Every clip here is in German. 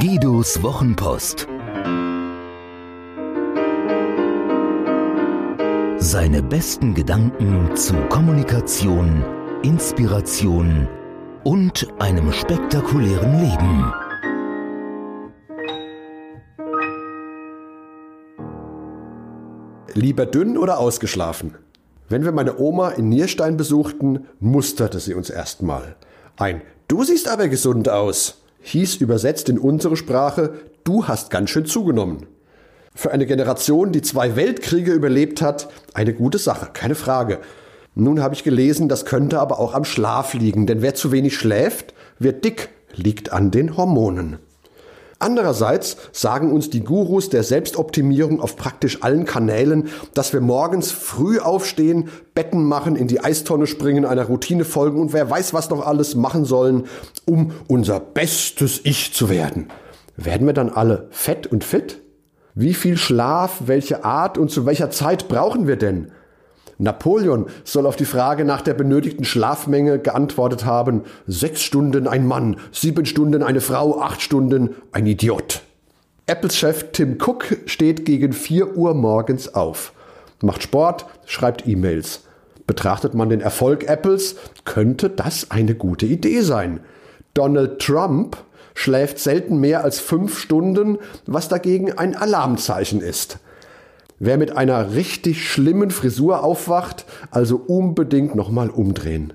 Markus Wochenpost. Seine besten Gedanken zu Kommunikation, Inspiration und einem spektakulären Leben. Lieber dünn oder ausgeschlafen? Wenn wir meine Oma in Nierstein besuchten, musterte sie uns erstmal. Ein Du siehst aber gesund aus hieß übersetzt in unsere Sprache Du hast ganz schön zugenommen. Für eine Generation, die zwei Weltkriege überlebt hat, eine gute Sache, keine Frage. Nun habe ich gelesen, das könnte aber auch am Schlaf liegen, denn wer zu wenig schläft, wird dick, liegt an den Hormonen. Andererseits sagen uns die Gurus der Selbstoptimierung auf praktisch allen Kanälen, dass wir morgens früh aufstehen, Betten machen, in die Eistonne springen, einer Routine folgen und wer weiß was noch alles machen sollen, um unser bestes Ich zu werden. Werden wir dann alle fett und fit? Wie viel Schlaf, welche Art und zu welcher Zeit brauchen wir denn? Napoleon soll auf die Frage nach der benötigten Schlafmenge geantwortet haben, sechs Stunden ein Mann, sieben Stunden eine Frau, acht Stunden ein Idiot. Apples Chef Tim Cook steht gegen vier Uhr morgens auf, macht Sport, schreibt E-Mails. Betrachtet man den Erfolg Apples, könnte das eine gute Idee sein. Donald Trump schläft selten mehr als fünf Stunden, was dagegen ein Alarmzeichen ist. Wer mit einer richtig schlimmen Frisur aufwacht, also unbedingt nochmal umdrehen.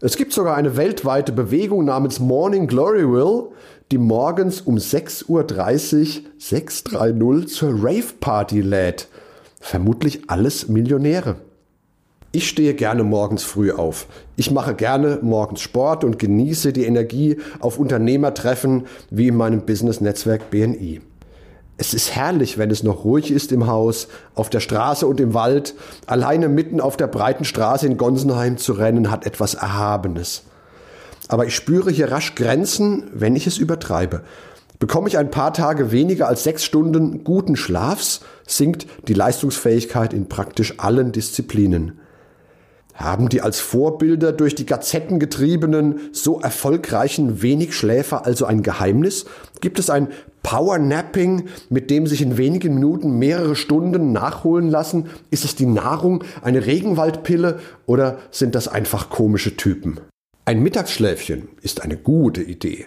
Es gibt sogar eine weltweite Bewegung namens Morning Glory Will, die morgens um 6.30 Uhr 630 zur Rave Party lädt. Vermutlich alles Millionäre. Ich stehe gerne morgens früh auf. Ich mache gerne morgens Sport und genieße die Energie auf Unternehmertreffen wie in meinem Business-Netzwerk BNI. Es ist herrlich, wenn es noch ruhig ist im Haus, auf der Straße und im Wald. Alleine mitten auf der breiten Straße in Gonsenheim zu rennen, hat etwas Erhabenes. Aber ich spüre hier rasch Grenzen, wenn ich es übertreibe. Bekomme ich ein paar Tage weniger als sechs Stunden guten Schlafs, sinkt die Leistungsfähigkeit in praktisch allen Disziplinen. Haben die als Vorbilder durch die Gazetten getriebenen, so erfolgreichen Wenigschläfer also ein Geheimnis? Gibt es ein Powernapping, mit dem sich in wenigen Minuten mehrere Stunden nachholen lassen? Ist es die Nahrung, eine Regenwaldpille oder sind das einfach komische Typen? Ein Mittagsschläfchen ist eine gute Idee.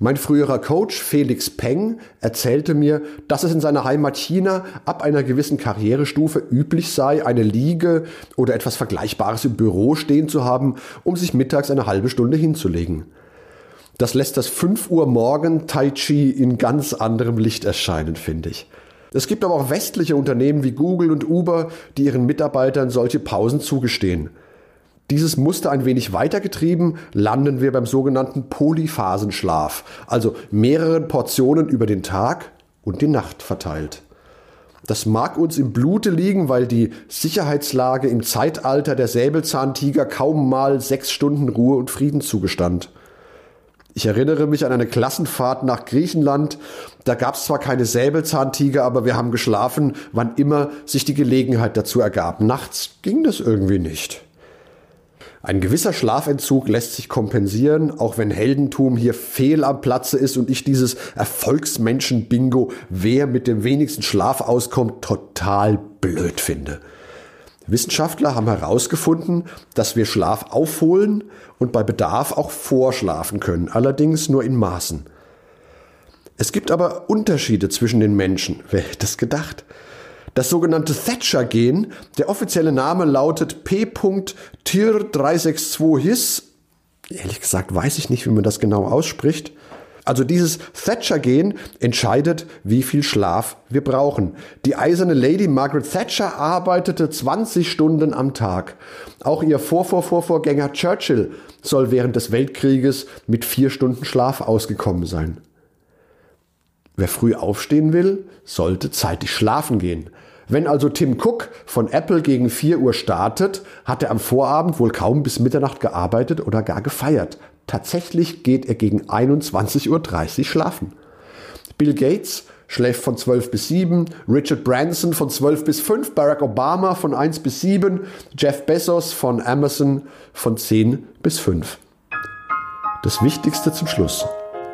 Mein früherer Coach Felix Peng erzählte mir, dass es in seiner Heimat China ab einer gewissen Karrierestufe üblich sei, eine Liege oder etwas Vergleichbares im Büro stehen zu haben, um sich mittags eine halbe Stunde hinzulegen. Das lässt das 5 Uhr morgen Tai Chi in ganz anderem Licht erscheinen, finde ich. Es gibt aber auch westliche Unternehmen wie Google und Uber, die ihren Mitarbeitern solche Pausen zugestehen. Dieses Muster ein wenig weitergetrieben, landen wir beim sogenannten Polyphasenschlaf, also mehreren Portionen über den Tag und die Nacht verteilt. Das mag uns im Blute liegen, weil die Sicherheitslage im Zeitalter der Säbelzahntiger kaum mal sechs Stunden Ruhe und Frieden zugestand. Ich erinnere mich an eine Klassenfahrt nach Griechenland. Da gab es zwar keine Säbelzahntiger, aber wir haben geschlafen, wann immer sich die Gelegenheit dazu ergab. Nachts ging das irgendwie nicht. Ein gewisser Schlafentzug lässt sich kompensieren, auch wenn Heldentum hier fehl am Platze ist und ich dieses Erfolgsmenschen-Bingo, wer mit dem wenigsten Schlaf auskommt, total blöd finde. Wissenschaftler haben herausgefunden, dass wir Schlaf aufholen und bei Bedarf auch vorschlafen können, allerdings nur in Maßen. Es gibt aber Unterschiede zwischen den Menschen. Wer hätte das gedacht? Das sogenannte Thatcher-Gen, der offizielle Name lautet P.Tir362-His. Ehrlich gesagt weiß ich nicht, wie man das genau ausspricht. Also dieses Thatcher-Gen entscheidet, wie viel Schlaf wir brauchen. Die eiserne Lady Margaret Thatcher arbeitete 20 Stunden am Tag. Auch ihr Vorvorvorvorgänger Churchill soll während des Weltkrieges mit vier Stunden Schlaf ausgekommen sein. Wer früh aufstehen will, sollte zeitig schlafen gehen. Wenn also Tim Cook von Apple gegen 4 Uhr startet, hat er am Vorabend wohl kaum bis Mitternacht gearbeitet oder gar gefeiert. Tatsächlich geht er gegen 21.30 Uhr schlafen. Bill Gates schläft von 12 bis 7, Richard Branson von 12 bis 5, Barack Obama von 1 bis 7, Jeff Bezos von Amazon von 10 bis 5. Das Wichtigste zum Schluss.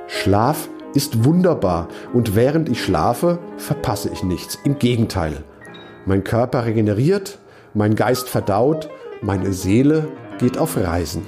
Schlaf ist wunderbar und während ich schlafe, verpasse ich nichts. Im Gegenteil. Mein Körper regeneriert, mein Geist verdaut, meine Seele geht auf Reisen.